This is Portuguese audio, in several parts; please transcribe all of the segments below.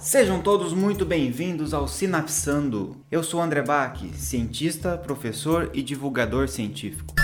Sejam todos muito bem-vindos ao Sinapsando. Eu sou André Bach, cientista, professor e divulgador científico.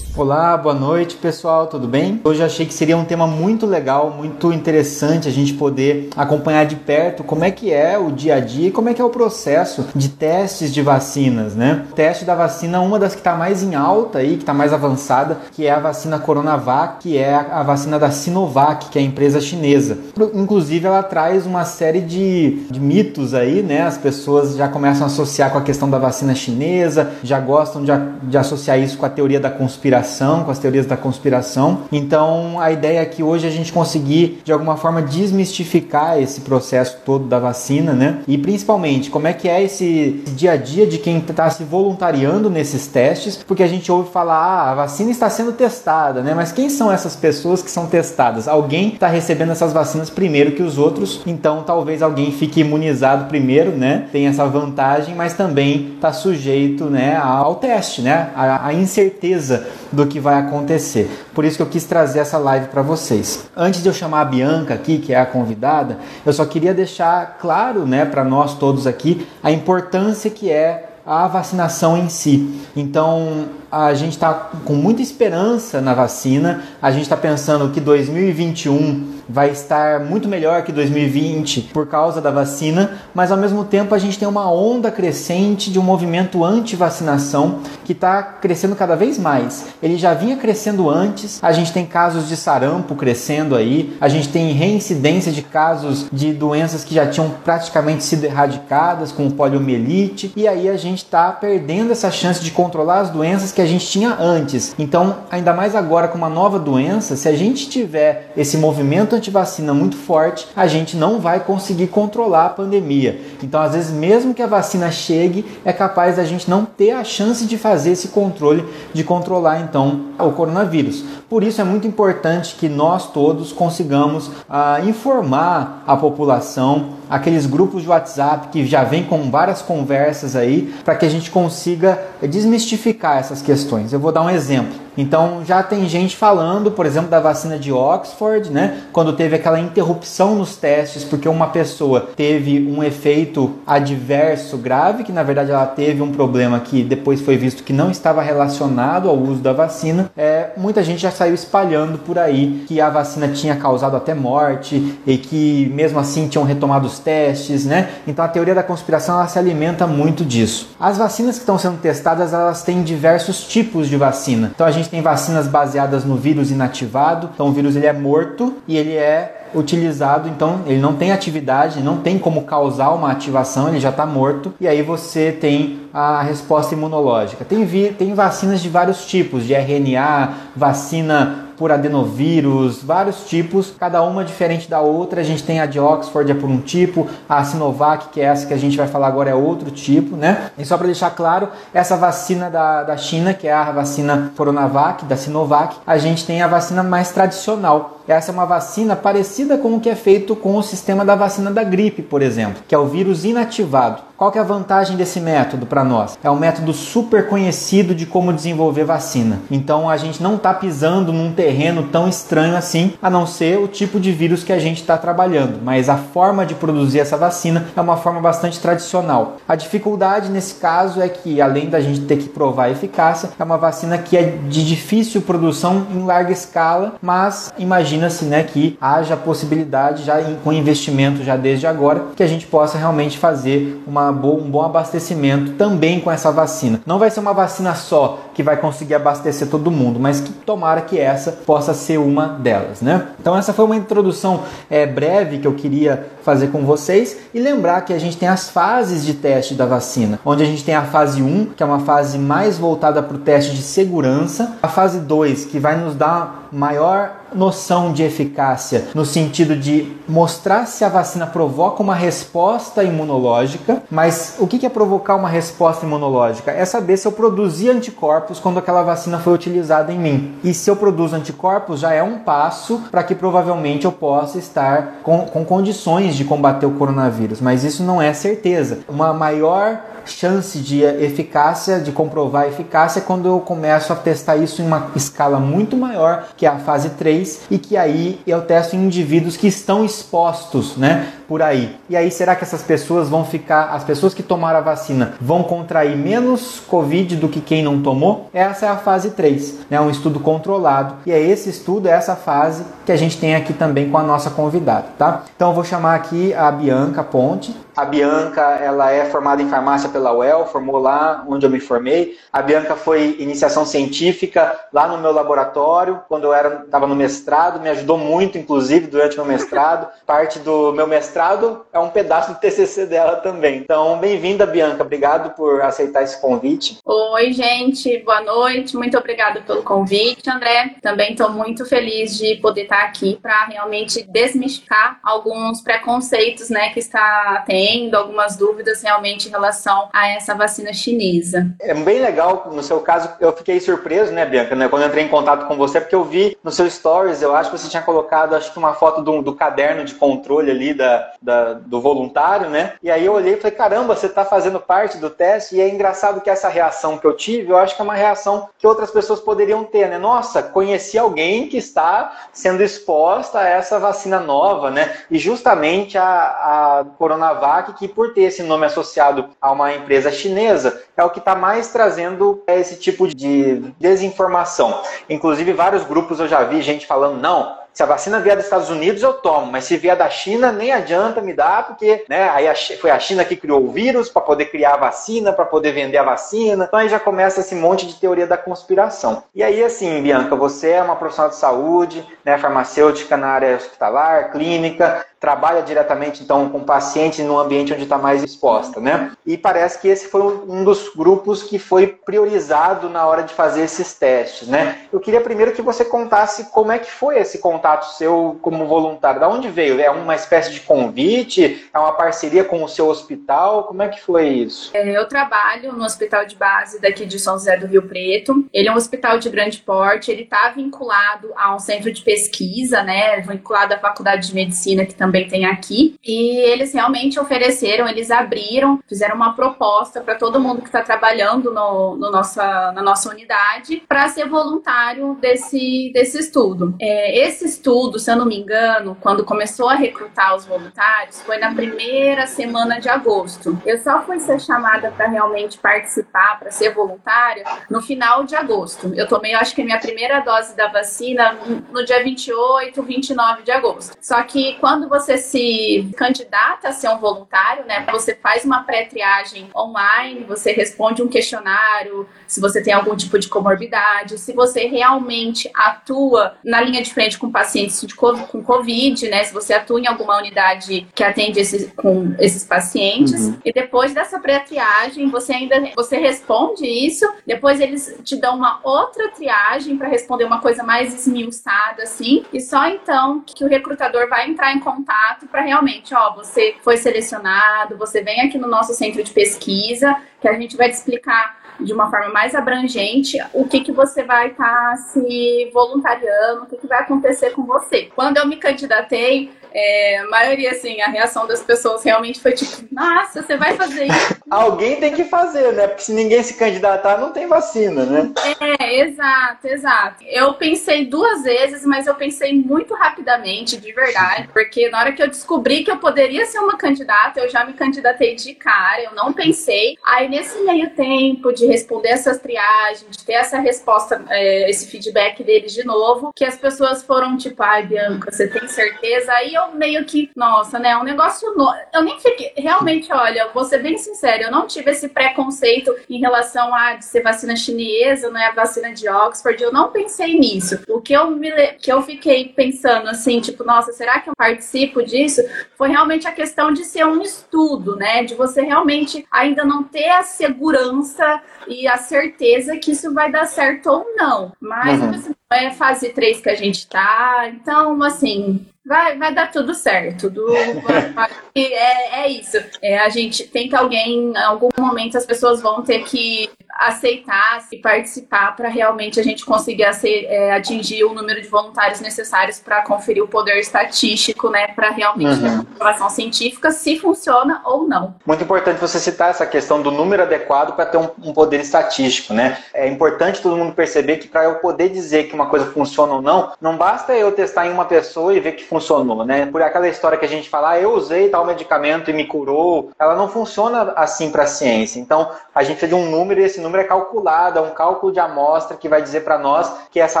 Olá, boa noite pessoal, tudo bem? Hoje achei que seria um tema muito legal, muito interessante a gente poder acompanhar de perto como é que é o dia a dia e como é que é o processo de testes de vacinas, né? O teste da vacina, uma das que está mais em alta aí, que está mais avançada, que é a vacina Coronavac, que é a vacina da Sinovac, que é a empresa chinesa. Inclusive ela traz uma série de, de mitos aí, né? As pessoas já começam a associar com a questão da vacina chinesa, já gostam de, de associar isso com a teoria da conspiração conspiração, com as teorias da conspiração. Então, a ideia é que hoje a gente conseguir de alguma forma desmistificar esse processo todo da vacina, né? E principalmente como é que é esse dia a dia de quem está se voluntariando nesses testes, porque a gente ouve falar, ah, a vacina está sendo testada, né? Mas quem são essas pessoas que são testadas? Alguém está recebendo essas vacinas primeiro que os outros, então talvez alguém fique imunizado primeiro, né? Tem essa vantagem, mas também está sujeito, né, ao teste, né? A, a incerteza do que vai acontecer. Por isso que eu quis trazer essa live para vocês. Antes de eu chamar a Bianca aqui, que é a convidada, eu só queria deixar claro, né, para nós todos aqui, a importância que é a vacinação em si. Então, a gente está com muita esperança na vacina. A gente está pensando que 2021 vai estar muito melhor que 2020 por causa da vacina, mas ao mesmo tempo a gente tem uma onda crescente de um movimento anti-vacinação que está crescendo cada vez mais. Ele já vinha crescendo antes, a gente tem casos de sarampo crescendo aí, a gente tem reincidência de casos de doenças que já tinham praticamente sido erradicadas, como poliomielite, e aí a gente está perdendo essa chance de controlar as doenças que a gente tinha antes. Então, ainda mais agora com uma nova doença, se a gente tiver esse movimento antivacina muito forte, a gente não vai conseguir controlar a pandemia. Então, às vezes, mesmo que a vacina chegue, é capaz da gente não ter a chance de fazer esse controle, de controlar então o coronavírus. Por isso é muito importante que nós todos consigamos ah, informar a população, aqueles grupos de WhatsApp que já vem com várias conversas aí, para que a gente consiga desmistificar essas questões. Eu vou dar um exemplo. Então já tem gente falando, por exemplo, da vacina de Oxford, né? Quando teve aquela interrupção nos testes porque uma pessoa teve um efeito adverso grave, que na verdade ela teve um problema que depois foi visto que não estava relacionado ao uso da vacina. É, muita gente já saiu espalhando por aí que a vacina tinha causado até morte e que mesmo assim tinham retomado os testes, né? Então a teoria da conspiração ela se alimenta muito disso. As vacinas que estão sendo testadas, elas têm diversos tipos de vacina. Então a gente tem vacinas baseadas no vírus inativado. Então o vírus ele é morto e ele é utilizado, então ele não tem atividade, não tem como causar uma ativação, ele já está morto, e aí você tem a resposta imunológica. Tem, tem vacinas de vários tipos, de RNA, vacina por adenovírus, vários tipos, cada uma diferente da outra. A gente tem a de Oxford é por um tipo, a Sinovac, que é essa que a gente vai falar agora, é outro tipo, né? E só para deixar claro, essa vacina da, da China, que é a vacina Coronavac, da Sinovac, a gente tem a vacina mais tradicional. Essa é uma vacina parecida com o que é feito com o sistema da vacina da gripe, por exemplo, que é o vírus inativado. Qual que é a vantagem desse método para nós? É um método super conhecido de como desenvolver vacina. Então a gente não está pisando num terreno tão estranho assim, a não ser o tipo de vírus que a gente está trabalhando. Mas a forma de produzir essa vacina é uma forma bastante tradicional. A dificuldade nesse caso é que, além da gente ter que provar a eficácia, é uma vacina que é de difícil produção em larga escala, mas imagina-se né, que haja possibilidade já com investimento já desde agora que a gente possa realmente fazer uma boa, um bom abastecimento também com essa vacina. Não vai ser uma vacina só que vai conseguir abastecer todo mundo, mas que tomara que essa possa ser uma delas, né? Então essa foi uma introdução é, breve que eu queria fazer com vocês e lembrar que a gente tem as fases de teste da vacina, onde a gente tem a fase 1, que é uma fase mais voltada para o teste de segurança, a fase 2, que vai nos dar maior noção de eficácia no sentido de mostrar se a vacina provoca uma resposta imunológica, mas o que é provocar uma resposta imunológica? É saber se eu produzi anticorpos quando aquela vacina foi utilizada em mim. E se eu produzo anticorpos, já é um passo para que provavelmente eu possa estar com, com condições de combater o coronavírus, mas isso não é certeza. Uma maior chance de eficácia, de comprovar eficácia, é quando eu começo a testar isso em uma escala muito maior, que é a fase 3, e que aí eu testo em indivíduos que estão expostos, né, por aí. E aí será que essas pessoas vão ficar, as pessoas que tomaram a vacina vão contrair menos COVID do que quem não tomou? Essa é a fase 3, né, um estudo controlado. E é esse estudo, é essa fase que a gente tem aqui também com a nossa convidada, tá? Então eu vou chamar aqui a Bianca Ponte. A Bianca, ela é formada em farmácia pela UEL, formou lá onde eu me formei. A Bianca foi iniciação científica lá no meu laboratório, quando eu estava no mestrado, me ajudou muito, inclusive, durante o meu mestrado. Parte do meu mestrado é um pedaço do TCC dela também. Então, bem-vinda, Bianca. Obrigado por aceitar esse convite. Oi, gente. Boa noite. Muito obrigada pelo convite, André. Também estou muito feliz de poder estar aqui para realmente desmistificar alguns preconceitos né, que está tendo algumas dúvidas realmente em relação a essa vacina chinesa. É bem legal, no seu caso, eu fiquei surpreso, né, Bianca, né, quando eu entrei em contato com você, porque eu vi no seu stories, eu acho que você tinha colocado, acho que uma foto do, do caderno de controle ali da, da, do voluntário, né, e aí eu olhei e falei, caramba, você está fazendo parte do teste, e é engraçado que essa reação que eu tive, eu acho que é uma reação que outras pessoas poderiam ter, né, nossa, conheci alguém que está sendo exposta a essa vacina nova, né, e justamente a, a Coronavac que por ter esse nome associado a uma empresa chinesa, é o que está mais trazendo esse tipo de desinformação. Inclusive, vários grupos eu já vi gente falando, não, se a vacina vier dos Estados Unidos, eu tomo, mas se vier da China, nem adianta me dar, porque né, aí a, foi a China que criou o vírus para poder criar a vacina, para poder vender a vacina. Então aí já começa esse monte de teoria da conspiração. E aí, assim, Bianca, você é uma profissional de saúde, né, farmacêutica na área hospitalar, clínica, trabalha diretamente então com pacientes no ambiente onde está mais exposta, né? E parece que esse foi um dos grupos que foi priorizado na hora de fazer esses testes, né? Eu queria primeiro que você contasse como é que foi esse contato seu como voluntário, da onde veio? É uma espécie de convite? É uma parceria com o seu hospital? Como é que foi isso? É, eu trabalho no hospital de base daqui de São José do Rio Preto. Ele é um hospital de grande porte. Ele está vinculado a um centro de pesquisa, né? Vinculado à faculdade de medicina que também também tem aqui. E eles realmente ofereceram, eles abriram, fizeram uma proposta para todo mundo que está trabalhando no, no, nossa, na nossa unidade para ser voluntário desse, desse estudo. É, esse estudo, se eu não me engano, quando começou a recrutar os voluntários, foi na primeira semana de agosto. Eu só fui ser chamada para realmente participar, para ser voluntária, no final de agosto. Eu tomei, eu acho que a minha primeira dose da vacina no dia 28, 29 de agosto. Só que quando você você se candidata a ser um voluntário, né? Você faz uma pré-triagem online, você responde um questionário, se você tem algum tipo de comorbidade, se você realmente atua na linha de frente com pacientes com Covid, né? Se você atua em alguma unidade que atende esses, com esses pacientes. Uhum. E depois dessa pré-triagem, você ainda você responde isso, depois eles te dão uma outra triagem para responder uma coisa mais esmiuçada, assim, e só então que o recrutador vai entrar em contato contato para realmente, ó, você foi selecionado, você vem aqui no nosso centro de pesquisa, que a gente vai te explicar de uma forma mais abrangente o que, que você vai estar tá se voluntariando, o que, que vai acontecer com você. Quando eu me candidatei, é, a maioria, assim, a reação das pessoas realmente foi tipo, nossa, você vai fazer isso? Alguém tem que fazer, né? Porque se ninguém se candidatar, não tem vacina, né? É, exato, exato. Eu pensei duas vezes, mas eu pensei muito rapidamente, de verdade, porque na hora que eu descobri que eu poderia ser uma candidata, eu já me candidatei de cara, eu não pensei. Aí, nesse meio tempo de responder essas triagens, de ter essa resposta, é, esse feedback deles de novo, que as pessoas foram tipo, ai, Bianca, você tem certeza? Aí eu meio que, nossa, né? Um negócio novo. Eu nem fiquei. Realmente, olha, vou ser bem sincera, eu não tive esse preconceito em relação a ser vacina chinesa, não é a vacina de Oxford. Eu não pensei nisso. O que eu me que eu fiquei pensando assim, tipo, nossa, será que eu participo disso? Foi realmente a questão de ser um estudo, né? De você realmente ainda não ter a segurança e a certeza que isso vai dar certo ou não. Mas uhum. assim, é fase 3 que a gente tá, então, assim, vai, vai dar tudo certo. Do, é, é isso. É, a gente tem que alguém, em algum momento, as pessoas vão ter que aceitar e participar para realmente a gente conseguir é, atingir o número de voluntários necessários para conferir o poder estatístico, né, para realmente uhum. ter uma comprovação científica se funciona ou não. Muito importante você citar essa questão do número adequado para ter um, um, poder estatístico, né? É importante todo mundo perceber que para eu poder dizer que uma coisa funciona ou não, não basta eu testar em uma pessoa e ver que funcionou, né? Por aquela história que a gente fala, ah, eu usei tal medicamento e me curou, ela não funciona assim para a ciência. Então, a gente precisa de um número e esse número é calculado, é um cálculo de amostra que vai dizer para nós que essa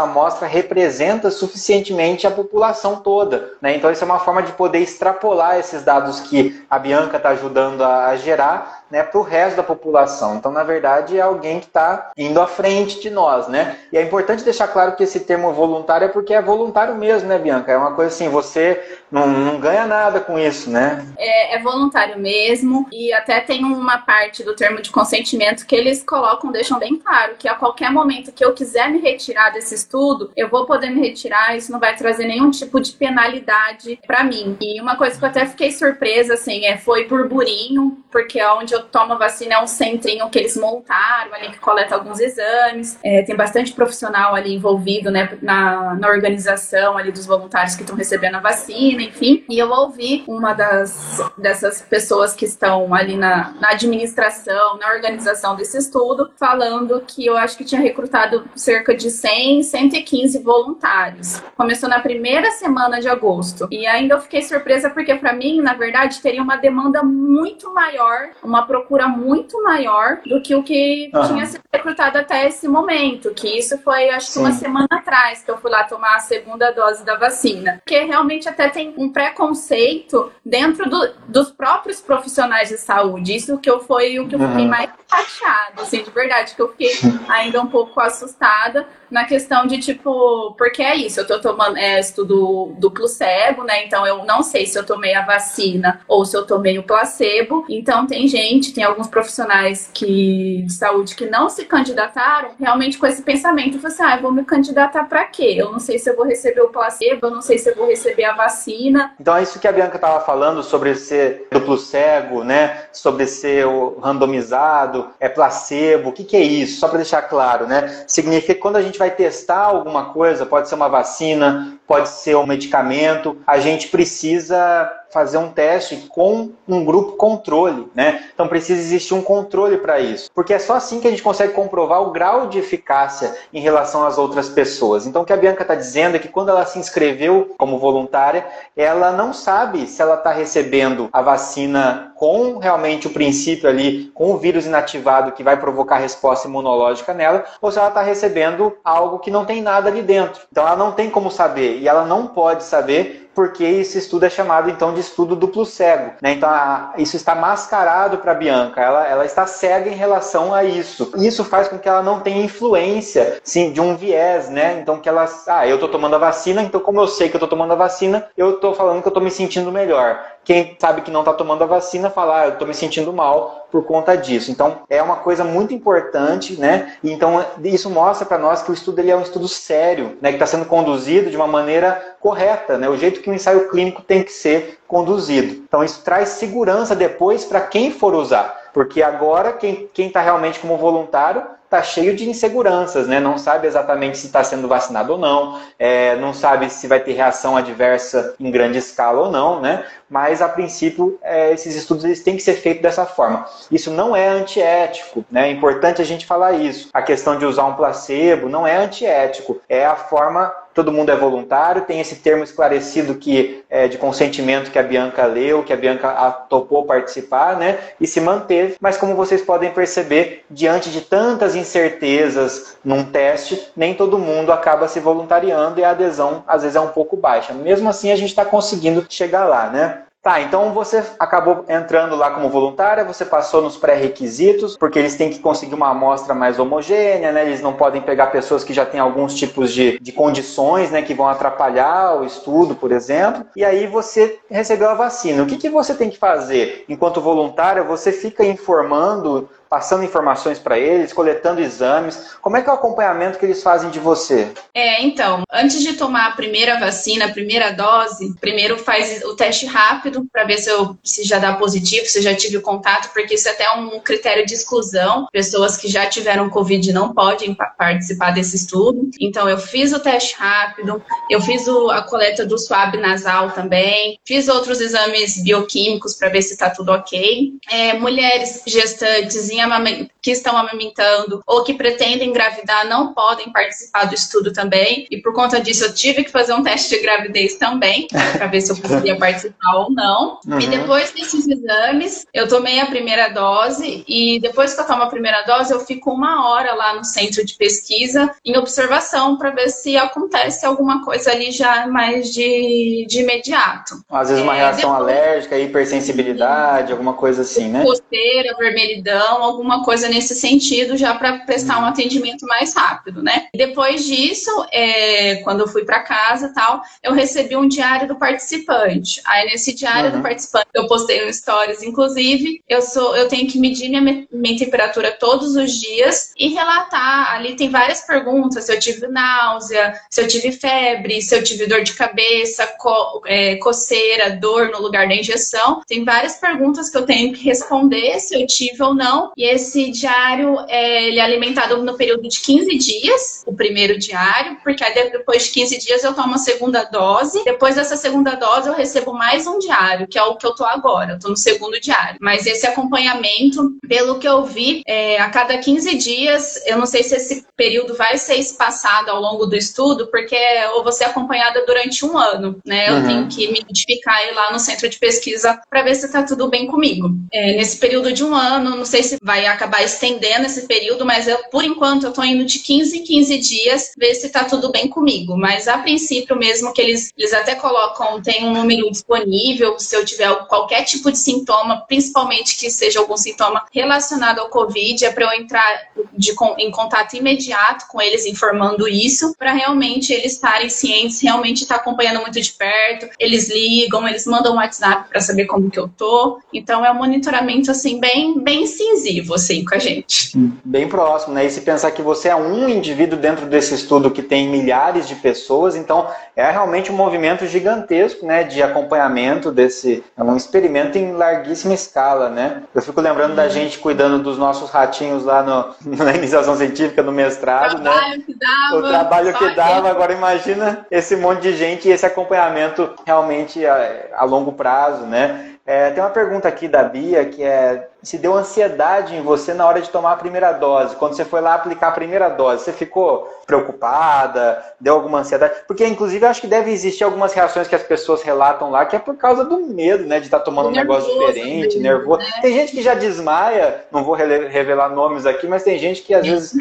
amostra representa suficientemente a população toda. Né? Então, isso é uma forma de poder extrapolar esses dados que a Bianca está ajudando a gerar né, para o resto da população. Então, na verdade, é alguém que está indo à frente de nós, né? E é importante deixar claro que esse termo voluntário é porque é voluntário mesmo, né, Bianca? É uma coisa assim, você não, não ganha nada com isso, né? É, é, voluntário mesmo, e até tem uma parte do termo de consentimento que eles colocam, deixam bem claro, que a qualquer momento que eu quiser me retirar desse estudo, eu vou poder me retirar, isso não vai trazer nenhum tipo de penalidade para mim. E uma coisa que eu até fiquei surpresa, assim, é, foi burburinho, porque é onde eu tomo vacina é um centrinho que eles montaram ali, que coleta alguns exames. É, tem bastante profissional ali envolvido, né, na, na organização ali dos voluntários que estão recebendo a vacina, enfim. E eu ouvi uma das dessas pessoas que estão ali na, na administração, na organização desse estudo, falando que eu acho que tinha recrutado cerca de 100, 115 voluntários. Começou na primeira semana de agosto. E ainda eu fiquei surpresa porque, para mim, na verdade, teria uma demanda muito maior, uma procura muito maior do que o que uhum. tinha sido recrutado até esse momento. Que isso foi, acho que, Sim. uma semana atrás que eu fui lá tomar a segunda dose da vacina. Porque realmente até tem um preconceito dentro do, dos próprios profissionais de saúde. Isso que eu foi o que eu fiquei uhum. mais chateada, assim, de verdade, que eu fiquei ainda um pouco assustada na questão de tipo, porque é isso, eu tô tomando é, estudo duplo cego, né? Então eu não sei se eu tomei a vacina ou se eu tomei o placebo. Então tem gente, tem alguns profissionais que de saúde que não se candidataram realmente com esse pensamento, tipo assim, ah, vou me candidatar para quê? Eu não sei se eu vou receber o placebo, eu não sei se eu vou receber a vacina. Então é isso que a Bianca tava falando sobre ser duplo cego, né? Sobre ser randomizado, é placebo. O que, que é isso? Só para deixar claro, né? Significa que quando a gente vai testar alguma coisa, pode ser uma vacina, pode ser um medicamento, a gente precisa fazer um teste com um grupo controle, né? Então precisa existir um controle para isso, porque é só assim que a gente consegue comprovar o grau de eficácia em relação às outras pessoas. Então o que a Bianca está dizendo é que quando ela se inscreveu como voluntária, ela não sabe se ela está recebendo a vacina com realmente o princípio ali, com o vírus inativado que vai provocar resposta imunológica nela, ou se ela está recebendo algo que não tem nada ali dentro. Então ela não tem como saber e ela não pode saber porque esse estudo é chamado então de estudo duplo cego. Né? Então a, isso está mascarado para Bianca, ela, ela está cega em relação a isso. Isso faz com que ela não tenha influência sim, de um viés, né? Então que ela, ah, eu estou tomando a vacina, então como eu sei que eu estou tomando a vacina, eu estou falando que eu estou me sentindo melhor. Quem sabe que não está tomando a vacina fala, ah, eu estou me sentindo mal por conta disso. Então é uma coisa muito importante, né? Então isso mostra para nós que o estudo ele é um estudo sério, né? Que está sendo conduzido de uma maneira correta, né? O jeito que o ensaio clínico tem que ser conduzido. Então isso traz segurança depois para quem for usar. Porque agora quem está realmente como voluntário está cheio de inseguranças, né? Não sabe exatamente se está sendo vacinado ou não, é, não sabe se vai ter reação adversa em grande escala ou não, né? Mas a princípio é, esses estudos eles têm que ser feitos dessa forma. Isso não é antiético, né? É importante a gente falar isso. A questão de usar um placebo não é antiético, é a forma todo mundo é voluntário, tem esse termo esclarecido que é de consentimento que a Bianca leu, que a Bianca topou participar, né? E se manteve. Mas como vocês podem perceber, diante de tantas incertezas num teste, nem todo mundo acaba se voluntariando e a adesão às vezes é um pouco baixa. Mesmo assim, a gente está conseguindo chegar lá, né? Tá, então você acabou entrando lá como voluntária, você passou nos pré-requisitos, porque eles têm que conseguir uma amostra mais homogênea, né? Eles não podem pegar pessoas que já têm alguns tipos de, de condições, né? Que vão atrapalhar o estudo, por exemplo. E aí você recebeu a vacina. O que, que você tem que fazer? Enquanto voluntária, você fica informando passando informações para eles, coletando exames? Como é que é o acompanhamento que eles fazem de você? É, então, antes de tomar a primeira vacina, a primeira dose, primeiro faz o teste rápido para ver se, eu, se já dá positivo, se já tive contato, porque isso é até um critério de exclusão. Pessoas que já tiveram Covid não podem participar desse estudo. Então, eu fiz o teste rápido, eu fiz o, a coleta do swab nasal também, fiz outros exames bioquímicos para ver se está tudo ok. É, mulheres gestantes em minha que estão amamentando ou que pretendem engravidar não podem participar do estudo também. E por conta disso, eu tive que fazer um teste de gravidez também, para ver se eu conseguia participar ou não. Uhum. E depois desses exames, eu tomei a primeira dose. E depois que eu tomo a primeira dose, eu fico uma hora lá no centro de pesquisa em observação para ver se acontece alguma coisa ali já mais de, de imediato. Às vezes uma é, reação depois... alérgica, hipersensibilidade, alguma coisa assim, né? Coceira, vermelhidão, alguma coisa nesse sentido, já para prestar um atendimento mais rápido, né? Depois disso, é, quando eu fui para casa tal, eu recebi um diário do participante. Aí nesse diário uhum. do participante, eu postei no Stories, inclusive, eu sou, eu tenho que medir minha, minha temperatura todos os dias e relatar. Ali tem várias perguntas: se eu tive náusea, se eu tive febre, se eu tive dor de cabeça, co, é, coceira, dor no lugar da injeção. Tem várias perguntas que eu tenho que responder se eu tive ou não. E esse diário é, ele é alimentado no período de 15 dias, o primeiro diário, porque depois de 15 dias eu tomo a segunda dose. Depois dessa segunda dose eu recebo mais um diário, que é o que eu tô agora. Eu tô no segundo diário. Mas esse acompanhamento, pelo que eu vi, é, a cada 15 dias, eu não sei se esse período vai ser espaçado ao longo do estudo, porque eu vou ser acompanhada durante um ano, né? Eu uhum. tenho que me identificar aí lá no centro de pesquisa para ver se tá tudo bem comigo. É, nesse período de um ano, não sei se vai acabar estendendo esse período, mas eu, por enquanto, eu tô indo de 15 em 15 dias, ver se tá tudo bem comigo. Mas a princípio mesmo que eles, eles até colocam, tem um número disponível, se eu tiver qualquer tipo de sintoma, principalmente que seja algum sintoma relacionado ao Covid, é para eu entrar de, em contato imediato com eles, informando isso, para realmente eles estarem cientes, realmente estar tá acompanhando muito de perto. Eles ligam, eles mandam um WhatsApp para saber como que eu tô. Então é um monitoramento assim bem, bem incisivo assim com a gente. Bem próximo, né? E se pensar que você é um indivíduo dentro desse estudo que tem milhares de pessoas, então é realmente um movimento gigantesco, né, de acompanhamento desse, é um experimento em larguíssima escala, né? Eu fico lembrando da gente cuidando dos nossos ratinhos lá no, na iniciação científica, no mestrado, o trabalho né? Que dava, o trabalho que dava, agora imagina esse monte de gente e esse acompanhamento realmente a, a longo prazo, né? É, tem uma pergunta aqui da Bia que é se deu ansiedade em você na hora de tomar a primeira dose, quando você foi lá aplicar a primeira dose, você ficou preocupada, deu alguma ansiedade? Porque inclusive acho que deve existir algumas reações que as pessoas relatam lá que é por causa do medo, né, de estar tá tomando um negócio diferente, mesmo, nervoso. Né? Tem gente que já desmaia, não vou revelar nomes aqui, mas tem gente que às vezes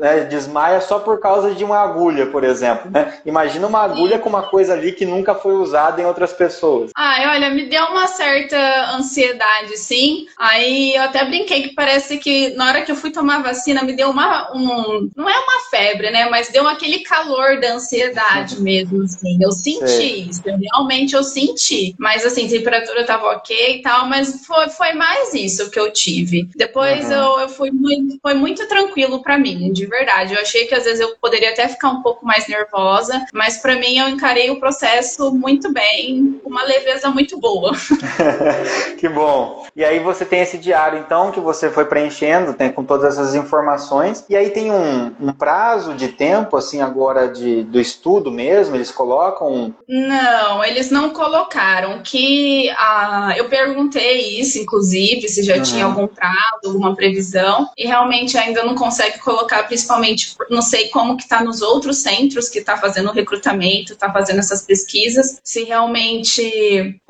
né, desmaia só por causa de uma agulha, por exemplo, né? Imagina uma agulha com uma coisa ali que nunca foi usada em outras pessoas. Ah, olha, me deu uma certa ansiedade, sim. Aí eu até brinquei que parece que na hora que eu fui tomar a vacina me deu uma um, não é uma febre, né, mas deu aquele calor da ansiedade mesmo, assim. Eu senti Sei. isso, eu, realmente eu senti. Mas assim, a temperatura tava ok e tal, mas foi, foi mais isso que eu tive. Depois uhum. eu, eu fui muito, foi muito tranquilo para mim, de verdade. Eu achei que às vezes eu poderia até ficar um pouco mais nervosa, mas para mim eu encarei o processo muito bem, com uma leveza muito boa. que bom. E aí você tem esse diário, então, que você foi preenchendo, tem com todas essas informações. E aí tem um, um prazo de tempo, assim, agora de, do estudo mesmo? Eles colocam? Não, eles não colocaram. Que ah, eu perguntei isso, inclusive, se já uhum. tinha algum prazo, alguma previsão, e realmente ainda não consegue colocar, principalmente não sei como que está nos outros centros que está fazendo o recrutamento, está fazendo essas pesquisas, se realmente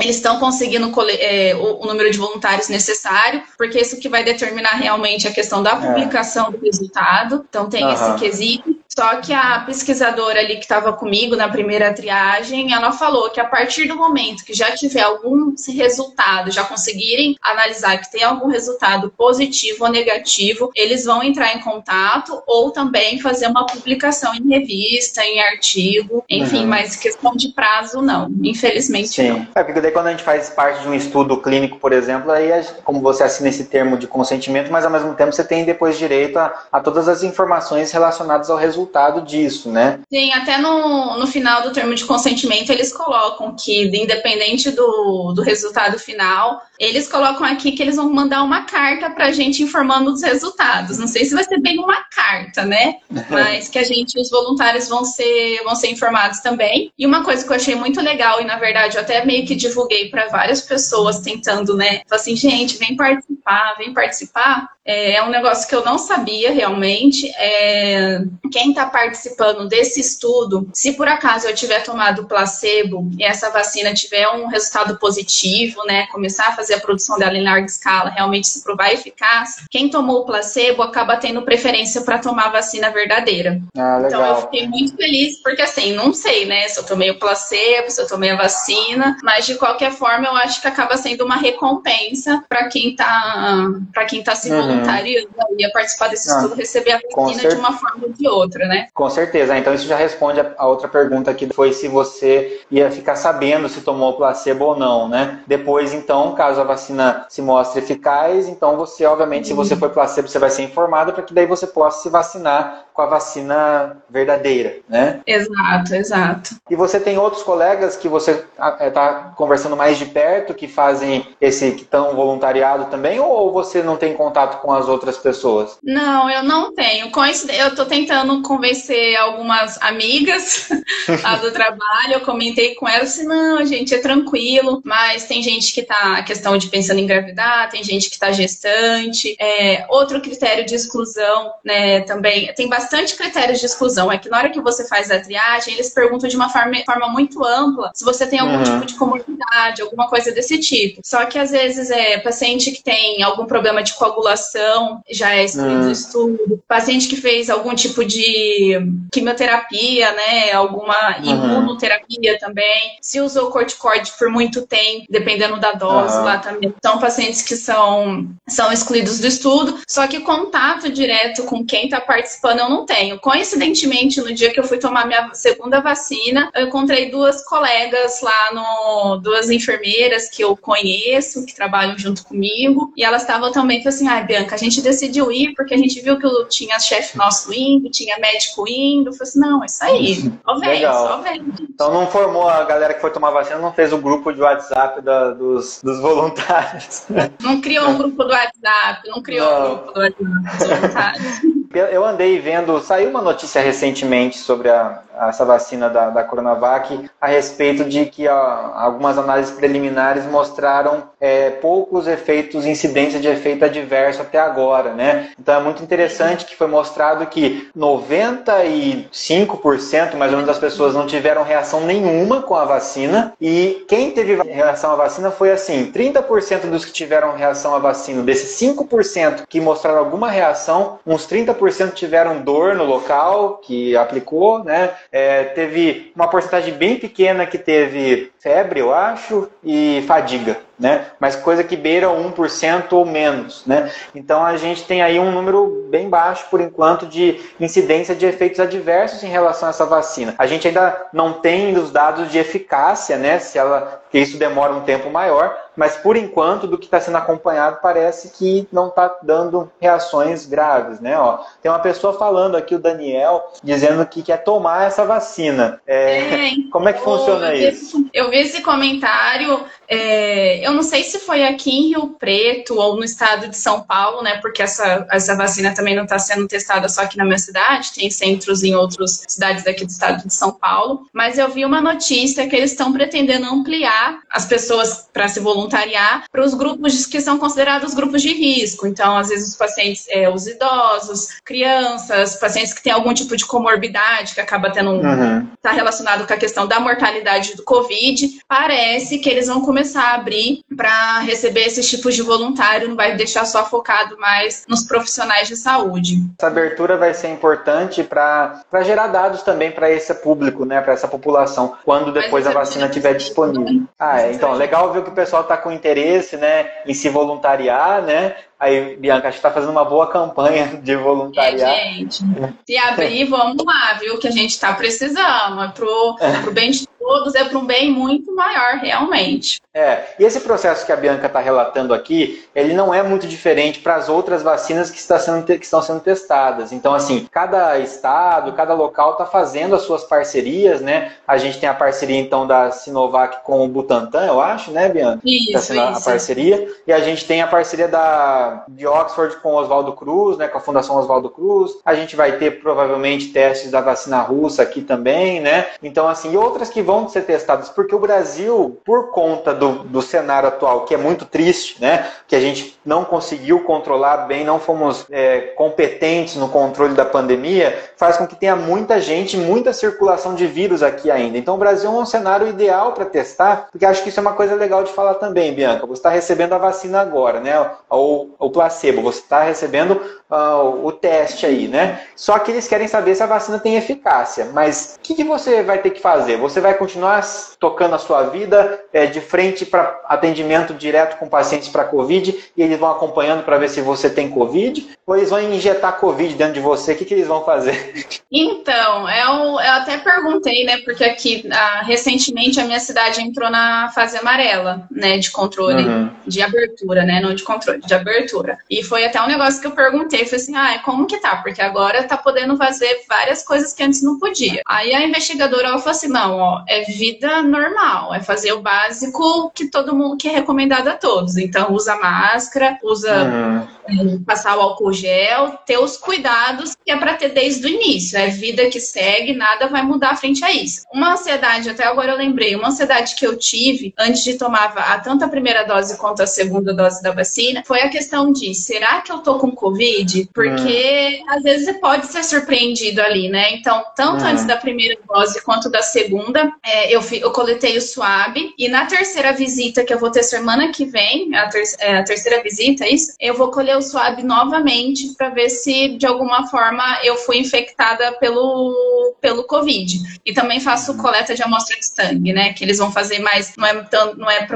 eles estão conseguindo é, o, o, número de voluntários necessário, porque isso que vai determinar realmente a questão da é. publicação é. do resultado. Então tem uhum. esse quesito. Só que a pesquisadora ali que estava comigo na primeira triagem, ela falou que a partir do momento que já tiver algum resultado, já conseguirem analisar que tem algum resultado positivo ou negativo, eles vão entrar em contato ou também fazer uma publicação em revista, em artigo, enfim, uhum. mas questão de prazo não, infelizmente Sim. não. É, porque daí quando a gente faz parte de um estudo clínico, por exemplo, aí como você assina esse termo de consentimento, mas ao mesmo tempo você tem depois direito a, a todas as informações relacionadas ao resultado resultado disso, né? Sim, até no, no final do termo de consentimento eles colocam que, independente do, do resultado final, eles colocam aqui que eles vão mandar uma carta para a gente informando dos resultados. Não sei se vai ser bem uma carta, né? Mas que a gente, os voluntários vão ser, vão ser informados também. E uma coisa que eu achei muito legal, e na verdade eu até meio que divulguei para várias pessoas tentando, né? Assim, gente, vem participar, vem participar. É, é um negócio que eu não sabia realmente. É, quem está participando desse estudo, se por acaso eu tiver tomado placebo e essa vacina tiver um resultado positivo, né? Começar a fazer fazer a produção dela em larga escala realmente se provar eficaz, quem tomou o placebo acaba tendo preferência para tomar a vacina verdadeira. Ah, então eu fiquei muito feliz, porque assim, não sei, né, se eu tomei o placebo, se eu tomei a vacina, mas de qualquer forma eu acho que acaba sendo uma recompensa para quem tá para quem tá se uhum. voluntariando e a participar desse ah, estudo receber a vacina de uma forma ou de outra, né? Com certeza. Então isso já responde a, outra pergunta que foi se você ia ficar sabendo se tomou o placebo ou não, né? Depois, então, caso a vacina se mostre eficaz, então você, obviamente, se você for placebo, você vai ser informado para que daí você possa se vacinar com a vacina verdadeira, né? Exato, exato. E você tem outros colegas que você está conversando mais de perto, que fazem esse, que estão voluntariado também, ou você não tem contato com as outras pessoas? Não, eu não tenho. Eu estou tentando convencer algumas amigas lá do trabalho, eu comentei com elas, assim, não, gente, é tranquilo, mas tem gente que está, a questão de pensando em engravidar, tem gente que está gestante, é, outro critério de exclusão, né, também, tem bastante bastante critérios de exclusão. É que na hora que você faz a triagem, eles perguntam de uma forma, forma muito ampla se você tem algum uhum. tipo de comorbidade, alguma coisa desse tipo. Só que às vezes é paciente que tem algum problema de coagulação, já é excluído uhum. do estudo. Paciente que fez algum tipo de quimioterapia, né? Alguma uhum. imunoterapia também. Se usou corticoide por muito tempo, dependendo da dose lá também. São pacientes que são, são excluídos do estudo. Só que contato direto com quem está participando eu não não tenho. Coincidentemente, no dia que eu fui tomar minha segunda vacina, eu encontrei duas colegas lá no. duas enfermeiras que eu conheço, que trabalham junto comigo, e elas estavam também assim: ai, ah, Bianca, a gente decidiu ir porque a gente viu que tinha chefe nosso indo, tinha médico indo. Eu falei assim: não, é isso aí. Ó, vem, só vem. Então não formou a galera que foi tomar vacina, não fez o grupo de WhatsApp da, dos, dos voluntários. Não criou um grupo do WhatsApp, não criou não. um grupo do WhatsApp dos voluntários. Eu andei vendo, saiu uma notícia recentemente sobre a, essa vacina da, da Coronavac a respeito de que ó, algumas análises preliminares mostraram é, poucos efeitos, incidência de efeito adverso até agora, né? Então é muito interessante que foi mostrado que 95% mais ou menos das pessoas não tiveram reação nenhuma com a vacina e quem teve reação à vacina foi assim, 30% dos que tiveram reação à vacina, desses 5% que mostraram alguma reação, uns 30% tiveram dor no local que aplicou, né? É, teve uma porcentagem bem pequena que teve febre, eu acho, e fadiga né? Mas coisa que beira 1% ou menos, né? Então a gente tem aí um número bem baixo por enquanto de incidência de efeitos adversos em relação a essa vacina. A gente ainda não tem os dados de eficácia, né? Se ela, que isso demora um tempo maior, mas por enquanto do que está sendo acompanhado parece que não está dando reações graves, né? Ó, tem uma pessoa falando aqui, o Daniel, dizendo que quer tomar essa vacina. É, é, como é que funciona eu isso? Eu vi esse comentário é, eu não sei se foi aqui em Rio Preto ou no estado de São Paulo, né? Porque essa, essa vacina também não está sendo testada só aqui na minha cidade, tem centros em outras cidades daqui do estado de São Paulo. Mas eu vi uma notícia que eles estão pretendendo ampliar as pessoas para se voluntariar para os grupos que são considerados grupos de risco. Então, às vezes, os pacientes, é, os idosos, crianças, pacientes que têm algum tipo de comorbidade que acaba tendo um. Uhum. Está relacionado com a questão da mortalidade do Covid. Parece que eles vão começar a abrir para receber esses tipos de voluntário, não vai deixar só focado mais nos profissionais de saúde. Essa abertura vai ser importante para gerar dados também para esse público, né, para essa população, quando depois a vacina estiver disponível. Ah, é, então, legal ver que o pessoal está com interesse, né, em se voluntariar, né, Aí, Bianca, acho que está fazendo uma boa campanha de voluntariado. É, gente, se abrir, vamos lá, viu? Que a gente está precisando. É pro, é. pro bem de todos, é para um bem muito maior, realmente. É, e esse processo que a Bianca está relatando aqui, ele não é muito diferente para as outras vacinas que, está sendo, que estão sendo testadas. Então, assim, cada estado, cada local está fazendo as suas parcerias, né? A gente tem a parceria, então, da Sinovac com o Butantan, eu acho, né, Bianca? Isso, tá isso. a parceria. E a gente tem a parceria da, de Oxford com o Oswaldo Cruz, né, com a Fundação Oswaldo Cruz. A gente vai ter, provavelmente, testes da vacina russa aqui também, né? Então, assim, outras que vão ser testadas, porque o Brasil, por conta do, do cenário atual, que é muito triste, né? Que a gente não conseguiu controlar bem, não fomos é, competentes no controle da pandemia, faz com que tenha muita gente, muita circulação de vírus aqui ainda. Então o Brasil é um cenário ideal para testar, porque acho que isso é uma coisa legal de falar também, Bianca. Você está recebendo a vacina agora, né? Ou o placebo, você está recebendo uh, o teste aí, né? Só que eles querem saber se a vacina tem eficácia. Mas o que, que você vai ter que fazer? Você vai continuar tocando a sua vida é, de frente para atendimento direto com pacientes para Covid e eles vão acompanhando para ver se você tem Covid? Ou eles vão injetar Covid dentro de você? O que, que eles vão fazer? Então, eu, eu até perguntei, né? Porque aqui, ah, recentemente, a minha cidade entrou na fase amarela, né? De controle, uhum. de abertura, né? Não de controle, de abertura. E foi até um negócio que eu perguntei. Falei assim, ah, como que tá? Porque agora tá podendo fazer várias coisas que antes não podia. Aí a investigadora ela falou assim, não, ó, é vida normal, é fazer o básico que todo mundo que é recomendado a todos. Então, usa máscara, usa uhum. passar o álcool gel, ter os cuidados que é para ter desde o início. É vida que segue, nada vai mudar frente a isso. Uma ansiedade, até agora eu lembrei, uma ansiedade que eu tive antes de tomar a, tanto a primeira dose quanto a segunda dose da vacina foi a questão de será que eu tô com Covid? Porque uhum. às vezes você pode ser surpreendido ali, né? Então, tanto uhum. antes da primeira dose quanto da segunda, é, eu, eu coletei o swab e na terceira terceira visita que eu vou ter semana que vem, a, ter é, a terceira visita, é isso? Eu vou colher o swab novamente para ver se de alguma forma eu fui infectada pelo, pelo Covid. E também faço coleta de amostra de sangue, né? Que eles vão fazer mais, não é, não é